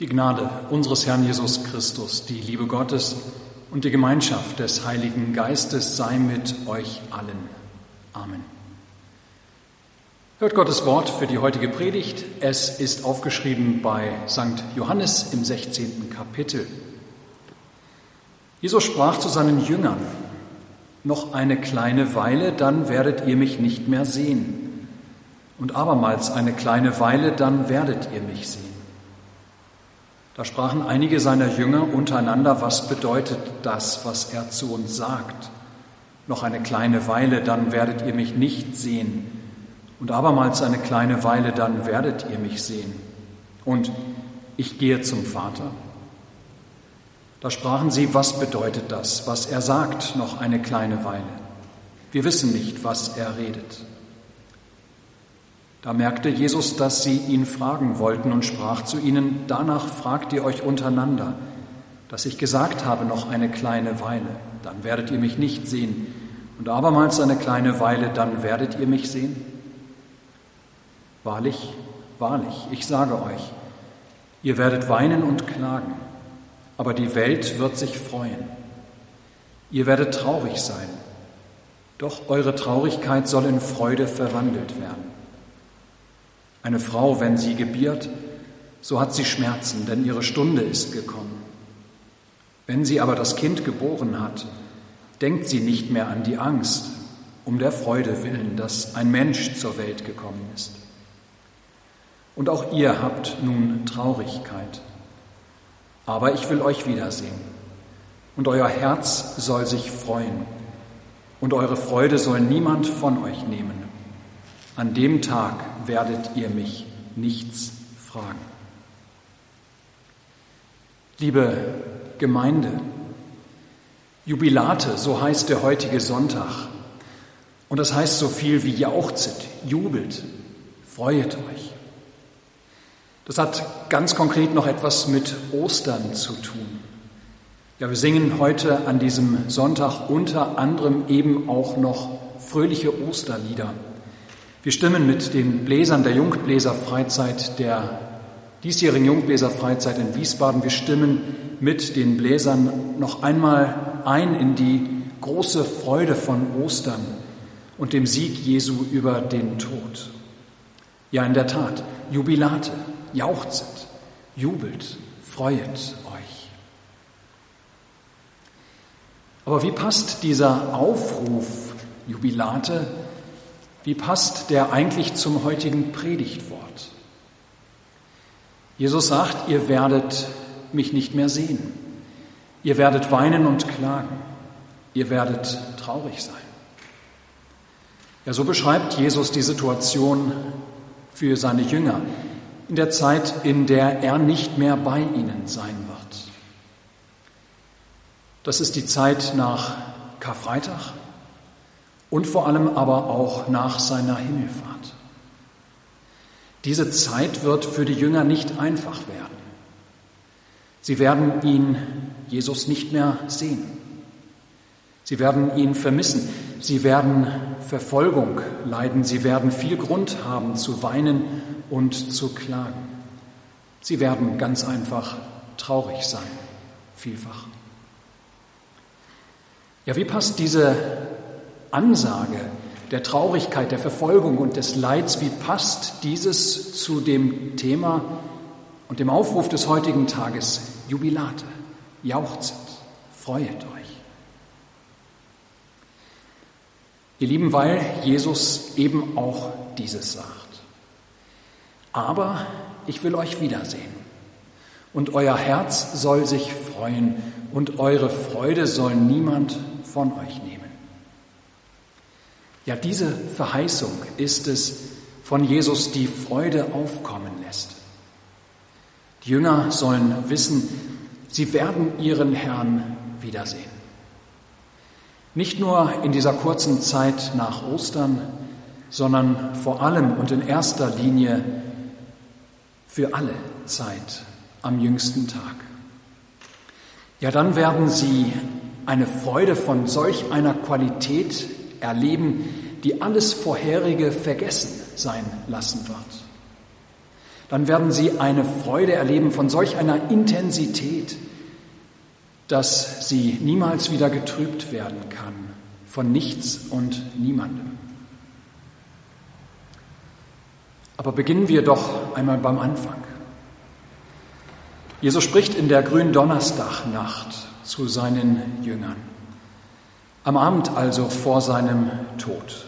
Die Gnade unseres Herrn Jesus Christus, die Liebe Gottes und die Gemeinschaft des Heiligen Geistes sei mit euch allen. Amen. Hört Gottes Wort für die heutige Predigt. Es ist aufgeschrieben bei St. Johannes im 16. Kapitel. Jesus sprach zu seinen Jüngern, noch eine kleine Weile, dann werdet ihr mich nicht mehr sehen. Und abermals eine kleine Weile, dann werdet ihr mich sehen. Da sprachen einige seiner Jünger untereinander, was bedeutet das, was er zu uns sagt? Noch eine kleine Weile, dann werdet ihr mich nicht sehen. Und abermals eine kleine Weile, dann werdet ihr mich sehen. Und ich gehe zum Vater. Da sprachen sie, was bedeutet das, was er sagt, noch eine kleine Weile? Wir wissen nicht, was er redet. Da merkte Jesus, dass sie ihn fragen wollten und sprach zu ihnen, danach fragt ihr euch untereinander, dass ich gesagt habe, noch eine kleine Weile, dann werdet ihr mich nicht sehen, und abermals eine kleine Weile, dann werdet ihr mich sehen? Wahrlich, wahrlich, ich sage euch, ihr werdet weinen und klagen, aber die Welt wird sich freuen. Ihr werdet traurig sein, doch eure Traurigkeit soll in Freude verwandelt werden. Eine Frau, wenn sie gebiert, so hat sie Schmerzen, denn ihre Stunde ist gekommen. Wenn sie aber das Kind geboren hat, denkt sie nicht mehr an die Angst, um der Freude willen, dass ein Mensch zur Welt gekommen ist. Und auch ihr habt nun Traurigkeit. Aber ich will euch wiedersehen. Und euer Herz soll sich freuen. Und eure Freude soll niemand von euch nehmen. An dem Tag werdet ihr mich nichts fragen. Liebe Gemeinde, Jubilate, so heißt der heutige Sonntag. Und das heißt so viel wie jauchzet, jubelt, freuet euch. Das hat ganz konkret noch etwas mit Ostern zu tun. Ja, wir singen heute an diesem Sonntag unter anderem eben auch noch fröhliche Osterlieder. Wir stimmen mit den Bläsern der Jungbläserfreizeit, der diesjährigen Jungbläserfreizeit in Wiesbaden, wir stimmen mit den Bläsern noch einmal ein in die große Freude von Ostern und dem Sieg Jesu über den Tod. Ja, in der Tat, Jubilate, jauchzet, jubelt, freuet euch. Aber wie passt dieser Aufruf, Jubilate, wie passt der eigentlich zum heutigen Predigtwort? Jesus sagt, ihr werdet mich nicht mehr sehen. Ihr werdet weinen und klagen. Ihr werdet traurig sein. Ja, so beschreibt Jesus die Situation für seine Jünger in der Zeit, in der er nicht mehr bei ihnen sein wird. Das ist die Zeit nach Karfreitag, und vor allem aber auch nach seiner Himmelfahrt. Diese Zeit wird für die Jünger nicht einfach werden. Sie werden ihn, Jesus, nicht mehr sehen. Sie werden ihn vermissen. Sie werden Verfolgung leiden. Sie werden viel Grund haben zu weinen und zu klagen. Sie werden ganz einfach traurig sein, vielfach. Ja, wie passt diese Ansage der Traurigkeit, der Verfolgung und des Leids, wie passt dieses zu dem Thema und dem Aufruf des heutigen Tages? Jubilate, jauchzet, freuet euch. Ihr Lieben, weil Jesus eben auch dieses sagt. Aber ich will euch wiedersehen und euer Herz soll sich freuen und eure Freude soll niemand von euch nehmen. Ja, diese Verheißung ist es von Jesus, die Freude aufkommen lässt. Die Jünger sollen wissen, sie werden ihren Herrn wiedersehen. Nicht nur in dieser kurzen Zeit nach Ostern, sondern vor allem und in erster Linie für alle Zeit am jüngsten Tag. Ja, dann werden sie eine Freude von solch einer Qualität erleben, die alles Vorherige vergessen sein lassen wird. dann werden sie eine Freude erleben von solch einer Intensität, dass sie niemals wieder getrübt werden kann von nichts und niemandem. Aber beginnen wir doch einmal beim Anfang. Jesus spricht in der grünen Donnerstagnacht zu seinen Jüngern. Am Abend also vor seinem Tod.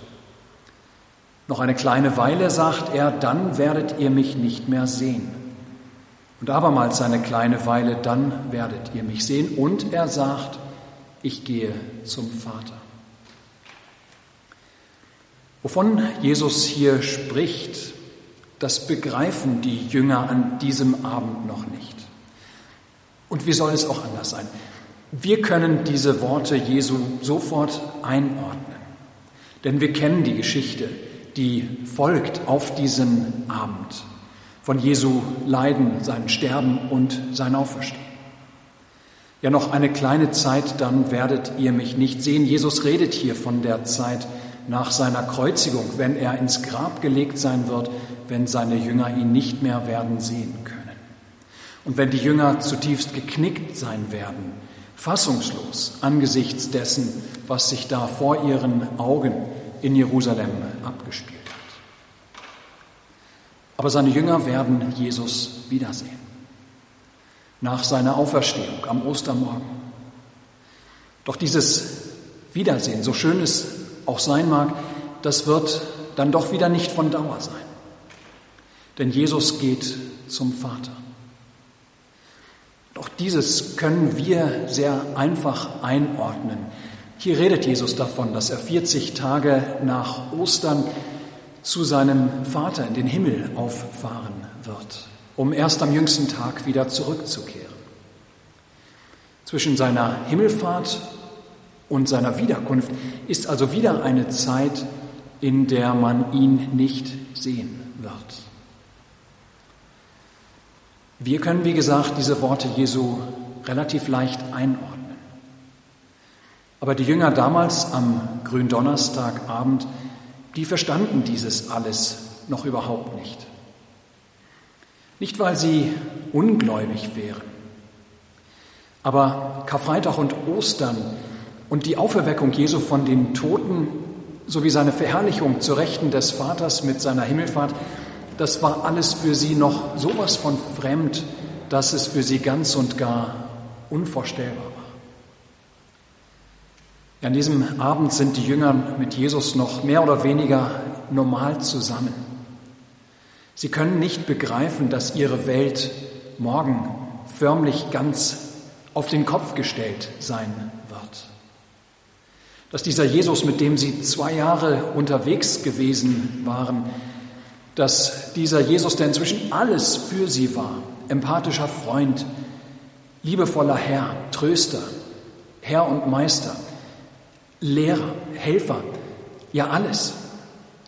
Noch eine kleine Weile, sagt er, dann werdet ihr mich nicht mehr sehen. Und abermals eine kleine Weile, dann werdet ihr mich sehen. Und er sagt, ich gehe zum Vater. Wovon Jesus hier spricht, das begreifen die Jünger an diesem Abend noch nicht. Und wie soll es auch anders sein? Wir können diese Worte Jesu sofort einordnen, denn wir kennen die Geschichte die folgt auf diesen Abend von Jesu Leiden, sein Sterben und sein Auferstehen. Ja, noch eine kleine Zeit, dann werdet ihr mich nicht sehen. Jesus redet hier von der Zeit nach seiner Kreuzigung, wenn er ins Grab gelegt sein wird, wenn seine Jünger ihn nicht mehr werden sehen können. Und wenn die Jünger zutiefst geknickt sein werden, fassungslos angesichts dessen, was sich da vor ihren Augen in Jerusalem abgespielt hat. Aber seine Jünger werden Jesus wiedersehen. Nach seiner Auferstehung am Ostermorgen. Doch dieses Wiedersehen, so schön es auch sein mag, das wird dann doch wieder nicht von Dauer sein. Denn Jesus geht zum Vater. Doch dieses können wir sehr einfach einordnen. Hier redet Jesus davon, dass er 40 Tage nach Ostern zu seinem Vater in den Himmel auffahren wird, um erst am jüngsten Tag wieder zurückzukehren. Zwischen seiner Himmelfahrt und seiner Wiederkunft ist also wieder eine Zeit, in der man ihn nicht sehen wird. Wir können, wie gesagt, diese Worte Jesu relativ leicht einordnen. Aber die Jünger damals am Gründonnerstagabend, die verstanden dieses alles noch überhaupt nicht. Nicht, weil sie ungläubig wären, aber Karfreitag und Ostern und die Auferweckung Jesu von den Toten sowie seine Verherrlichung zur Rechten des Vaters mit seiner Himmelfahrt, das war alles für sie noch sowas von fremd, dass es für sie ganz und gar unvorstellbar war. An diesem Abend sind die Jünger mit Jesus noch mehr oder weniger normal zusammen. Sie können nicht begreifen, dass ihre Welt morgen förmlich ganz auf den Kopf gestellt sein wird. Dass dieser Jesus, mit dem sie zwei Jahre unterwegs gewesen waren, dass dieser Jesus, der inzwischen alles für sie war, empathischer Freund, liebevoller Herr, Tröster, Herr und Meister, Lehrer, Helfer, ja alles,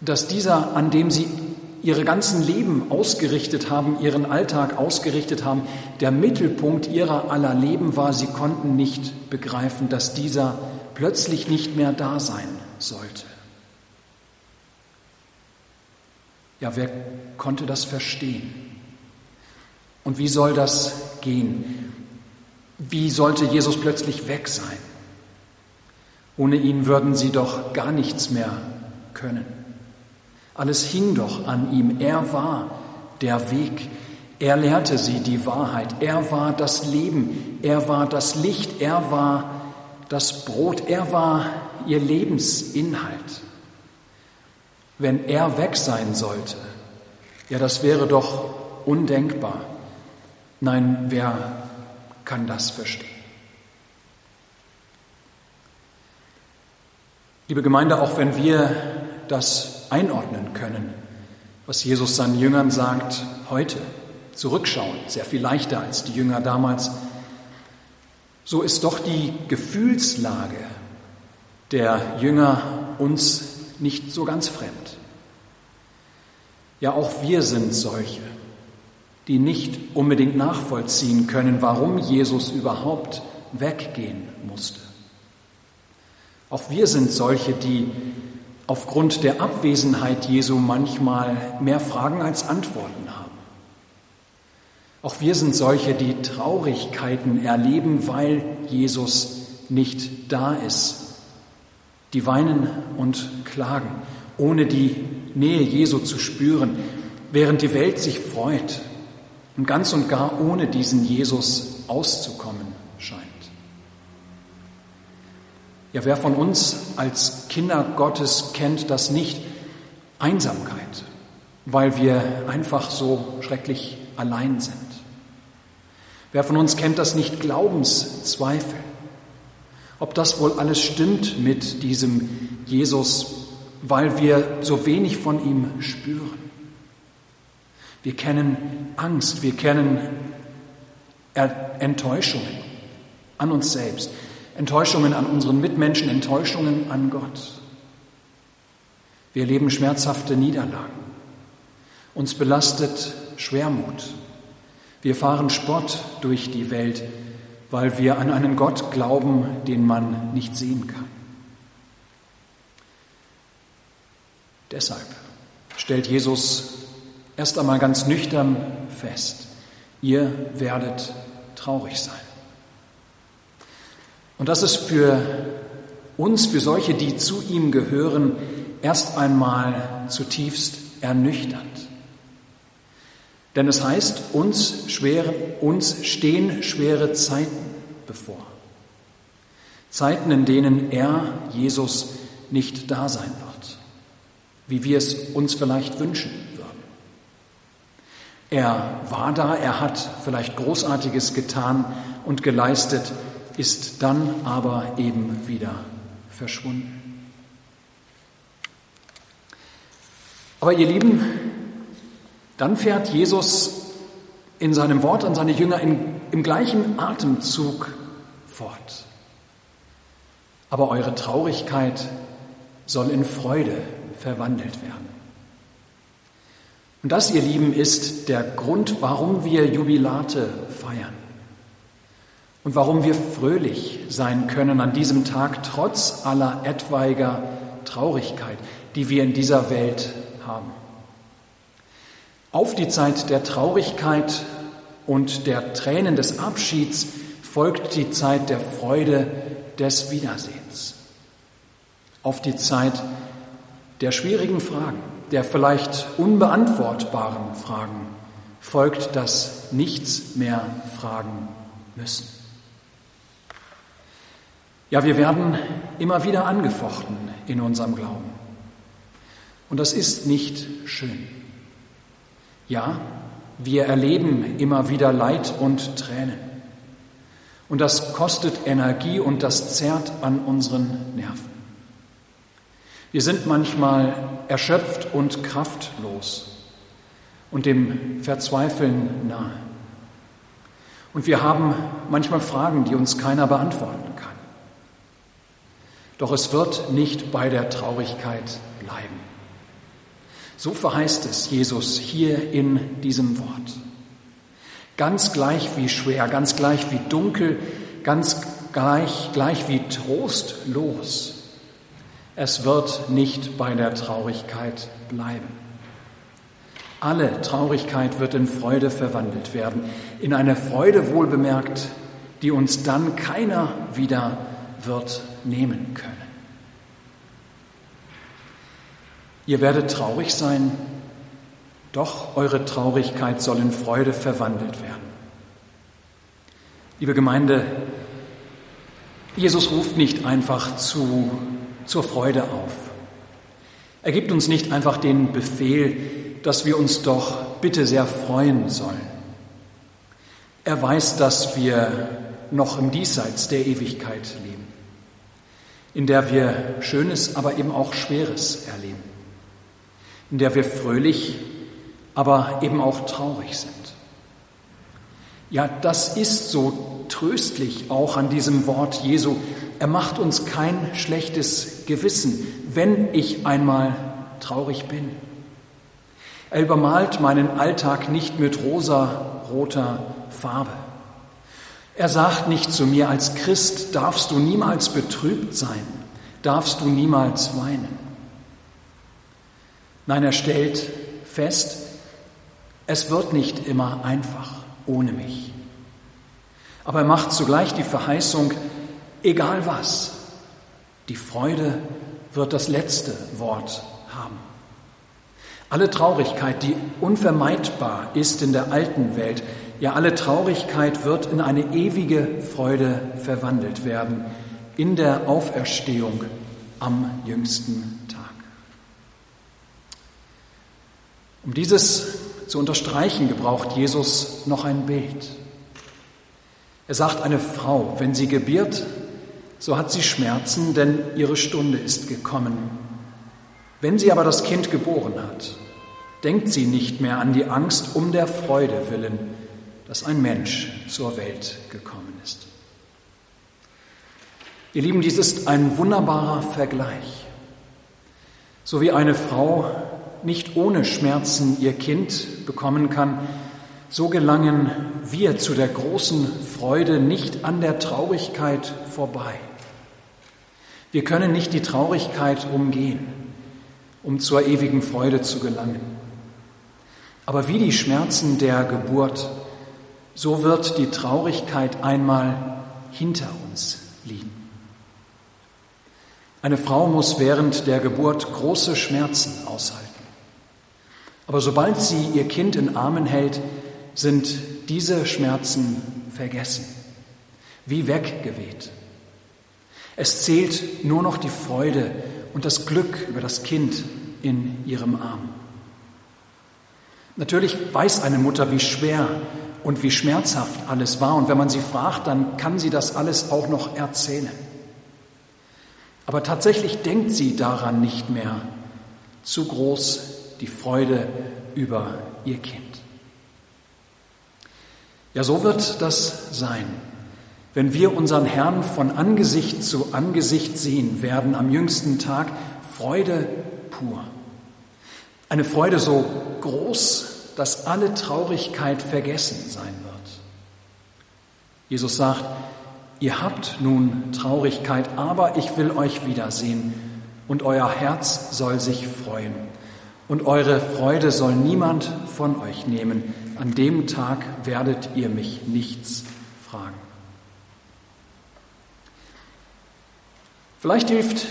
dass dieser, an dem sie ihre ganzen Leben ausgerichtet haben, ihren Alltag ausgerichtet haben, der Mittelpunkt ihrer aller Leben war, sie konnten nicht begreifen, dass dieser plötzlich nicht mehr da sein sollte. Ja, wer konnte das verstehen? Und wie soll das gehen? Wie sollte Jesus plötzlich weg sein? Ohne ihn würden sie doch gar nichts mehr können. Alles hing doch an ihm. Er war der Weg. Er lehrte sie die Wahrheit. Er war das Leben. Er war das Licht. Er war das Brot. Er war ihr Lebensinhalt. Wenn er weg sein sollte, ja, das wäre doch undenkbar. Nein, wer kann das verstehen? Liebe Gemeinde, auch wenn wir das einordnen können, was Jesus seinen Jüngern sagt, heute, zurückschauen, sehr viel leichter als die Jünger damals, so ist doch die Gefühlslage der Jünger uns nicht so ganz fremd. Ja, auch wir sind solche, die nicht unbedingt nachvollziehen können, warum Jesus überhaupt weggehen musste. Auch wir sind solche, die aufgrund der Abwesenheit Jesu manchmal mehr Fragen als Antworten haben. Auch wir sind solche, die Traurigkeiten erleben, weil Jesus nicht da ist, die weinen und klagen, ohne die Nähe Jesu zu spüren, während die Welt sich freut und ganz und gar ohne diesen Jesus auszukommen scheint. Ja, wer von uns als Kinder Gottes kennt das nicht? Einsamkeit, weil wir einfach so schrecklich allein sind. Wer von uns kennt das nicht? Glaubenszweifel. Ob das wohl alles stimmt mit diesem Jesus, weil wir so wenig von ihm spüren. Wir kennen Angst, wir kennen Enttäuschungen an uns selbst, Enttäuschungen an unseren Mitmenschen, Enttäuschungen an Gott. Wir erleben schmerzhafte Niederlagen. Uns belastet Schwermut. Wir fahren Spott durch die Welt, weil wir an einen Gott glauben, den man nicht sehen kann. Deshalb stellt Jesus erst einmal ganz nüchtern fest, ihr werdet traurig sein. Und das ist für uns, für solche, die zu ihm gehören, erst einmal zutiefst ernüchternd. Denn es heißt, uns, schwere, uns stehen schwere Zeiten bevor. Zeiten, in denen er, Jesus, nicht da sein wird, wie wir es uns vielleicht wünschen würden. Er war da, er hat vielleicht Großartiges getan und geleistet, ist dann aber eben wieder verschwunden. Aber ihr Lieben, dann fährt Jesus in seinem Wort an seine Jünger in, im gleichen Atemzug fort. Aber eure Traurigkeit soll in Freude verwandelt werden. Und das, ihr Lieben, ist der Grund, warum wir Jubilate feiern und warum wir fröhlich sein können an diesem Tag trotz aller etwaiger Traurigkeit, die wir in dieser Welt haben. Auf die Zeit der Traurigkeit und der Tränen des Abschieds folgt die Zeit der Freude des Wiedersehens. Auf die Zeit der schwierigen Fragen, der vielleicht unbeantwortbaren Fragen folgt das Nichts mehr fragen müssen. Ja, wir werden immer wieder angefochten in unserem Glauben. Und das ist nicht schön. Ja, wir erleben immer wieder Leid und Tränen. Und das kostet Energie und das zerrt an unseren Nerven. Wir sind manchmal erschöpft und kraftlos und dem Verzweifeln nahe. Und wir haben manchmal Fragen, die uns keiner beantworten kann. Doch es wird nicht bei der Traurigkeit bleiben. So verheißt es Jesus hier in diesem Wort. Ganz gleich wie schwer, ganz gleich wie dunkel, ganz gleich, gleich wie trostlos. Es wird nicht bei der Traurigkeit bleiben. Alle Traurigkeit wird in Freude verwandelt werden, in eine Freude wohlbemerkt, die uns dann keiner wieder wird nehmen können. Ihr werdet traurig sein, doch eure Traurigkeit soll in Freude verwandelt werden. Liebe Gemeinde, Jesus ruft nicht einfach zu, zur Freude auf. Er gibt uns nicht einfach den Befehl, dass wir uns doch bitte sehr freuen sollen. Er weiß, dass wir noch im Diesseits der Ewigkeit leben, in der wir Schönes, aber eben auch Schweres erleben in der wir fröhlich, aber eben auch traurig sind. Ja, das ist so tröstlich auch an diesem Wort Jesu. Er macht uns kein schlechtes Gewissen, wenn ich einmal traurig bin. Er übermalt meinen Alltag nicht mit rosa-roter Farbe. Er sagt nicht zu mir, als Christ darfst du niemals betrübt sein, darfst du niemals weinen. Nein, er stellt fest, es wird nicht immer einfach. ohne mich. Aber er macht zugleich die Verheißung, egal was, die Freude wird das letzte Wort haben. Alle Traurigkeit, die unvermeidbar ist in der alten Welt, ja alle Traurigkeit wird in eine ewige Freude verwandelt werden in der Auferstehung am jüngsten Tag. Um dieses zu unterstreichen, gebraucht Jesus noch ein Bild. Er sagt, eine Frau, wenn sie gebiert, so hat sie Schmerzen, denn ihre Stunde ist gekommen. Wenn sie aber das Kind geboren hat, denkt sie nicht mehr an die Angst um der Freude willen, dass ein Mensch zur Welt gekommen ist. Ihr Lieben, dies ist ein wunderbarer Vergleich. So wie eine Frau nicht ohne Schmerzen ihr Kind bekommen kann, so gelangen wir zu der großen Freude nicht an der Traurigkeit vorbei. Wir können nicht die Traurigkeit umgehen, um zur ewigen Freude zu gelangen. Aber wie die Schmerzen der Geburt, so wird die Traurigkeit einmal hinter uns liegen. Eine Frau muss während der Geburt große Schmerzen aushalten. Aber sobald sie ihr Kind in Armen hält, sind diese Schmerzen vergessen, wie weggeweht. Es zählt nur noch die Freude und das Glück über das Kind in ihrem Arm. Natürlich weiß eine Mutter, wie schwer und wie schmerzhaft alles war. Und wenn man sie fragt, dann kann sie das alles auch noch erzählen. Aber tatsächlich denkt sie daran nicht mehr. Zu groß die Freude über ihr Kind. Ja, so wird das sein. Wenn wir unseren Herrn von Angesicht zu Angesicht sehen werden am jüngsten Tag, Freude pur. Eine Freude so groß, dass alle Traurigkeit vergessen sein wird. Jesus sagt, ihr habt nun Traurigkeit, aber ich will euch wiedersehen und euer Herz soll sich freuen und eure Freude soll niemand von euch nehmen. An dem Tag werdet ihr mich nichts fragen. Vielleicht hilft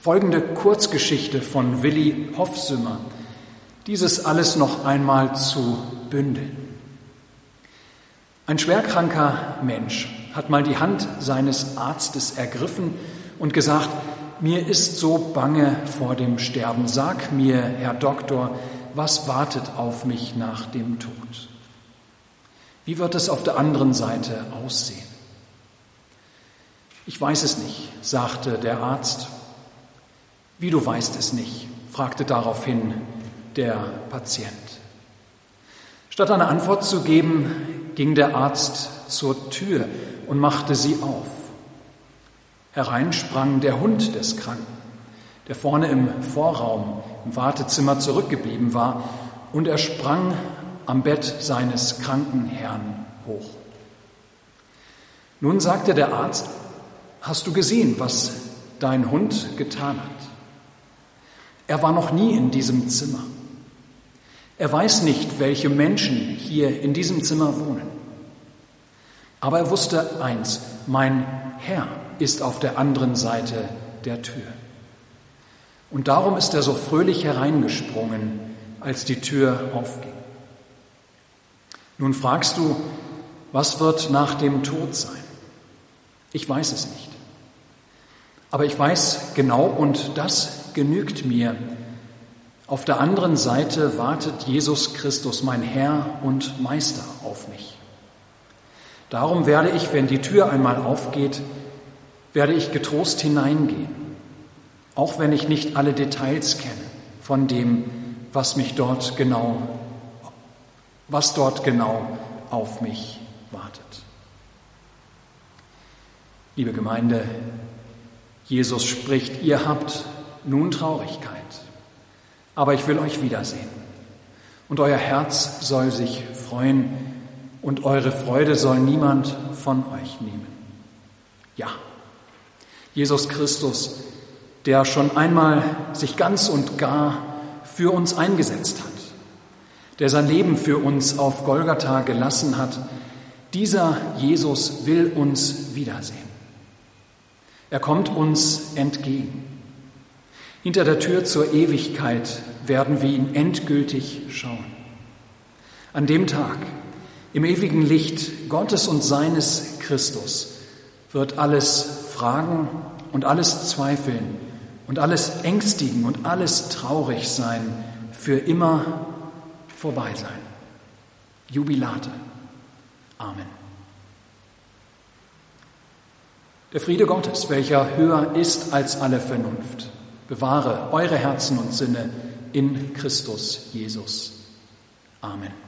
folgende Kurzgeschichte von Willi Hoffsümmer, dieses alles noch einmal zu bündeln. Ein schwerkranker Mensch hat mal die Hand seines Arztes ergriffen und gesagt, mir ist so bange vor dem Sterben. Sag mir, Herr Doktor, was wartet auf mich nach dem Tod? Wie wird es auf der anderen Seite aussehen? Ich weiß es nicht, sagte der Arzt. Wie du weißt es nicht, fragte daraufhin der Patient. Statt eine Antwort zu geben, ging der Arzt zur Tür und machte sie auf. Herein sprang der Hund des Kranken, der vorne im Vorraum im Wartezimmer zurückgeblieben war, und er sprang am Bett seines kranken Herrn hoch. Nun sagte der Arzt, hast du gesehen, was dein Hund getan hat? Er war noch nie in diesem Zimmer. Er weiß nicht, welche Menschen hier in diesem Zimmer wohnen. Aber er wusste eins, mein Herr ist auf der anderen Seite der Tür. Und darum ist er so fröhlich hereingesprungen, als die Tür aufging. Nun fragst du, was wird nach dem Tod sein? Ich weiß es nicht. Aber ich weiß genau, und das genügt mir. Auf der anderen Seite wartet Jesus Christus, mein Herr und Meister, auf mich. Darum werde ich, wenn die Tür einmal aufgeht, werde ich getrost hineingehen, auch wenn ich nicht alle Details kenne von dem, was mich dort genau, was dort genau auf mich wartet. Liebe Gemeinde, Jesus spricht, ihr habt nun Traurigkeit, aber ich will euch wiedersehen. Und euer Herz soll sich freuen und eure Freude soll niemand von euch nehmen. Ja. Jesus Christus, der schon einmal sich ganz und gar für uns eingesetzt hat, der sein Leben für uns auf Golgatha gelassen hat, dieser Jesus will uns wiedersehen. Er kommt uns entgegen. Hinter der Tür zur Ewigkeit werden wir ihn endgültig schauen. An dem Tag, im ewigen Licht Gottes und seines Christus, wird alles fragen und alles zweifeln und alles ängstigen und alles traurig sein, für immer vorbei sein. Jubilate. Amen. Der Friede Gottes, welcher höher ist als alle Vernunft, bewahre eure Herzen und Sinne in Christus Jesus. Amen.